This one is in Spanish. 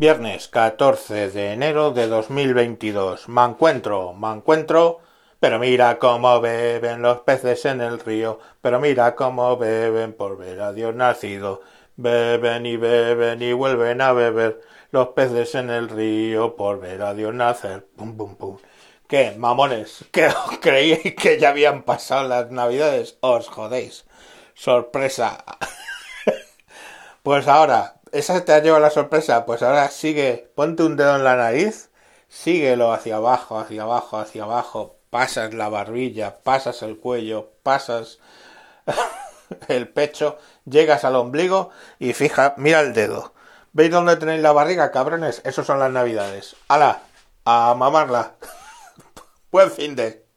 Viernes 14 de enero de 2022. Me encuentro, me encuentro, pero mira cómo beben los peces en el río, pero mira cómo beben por ver a Dios nacido. Beben y beben y vuelven a beber los peces en el río por ver a Dios nacer. Pum, pum, pum. ¿Qué, mamones? ¿Que os creíais que ya habían pasado las navidades? Os jodéis. Sorpresa. pues ahora, esa te ha llevado la sorpresa, pues ahora sigue, ponte un dedo en la nariz, síguelo hacia abajo, hacia abajo, hacia abajo, pasas la barbilla, pasas el cuello, pasas el pecho, llegas al ombligo y fija, mira el dedo. ¿Veis dónde tenéis la barriga, cabrones? Esos son las navidades. ¡Hala! A mamarla. Buen fin de.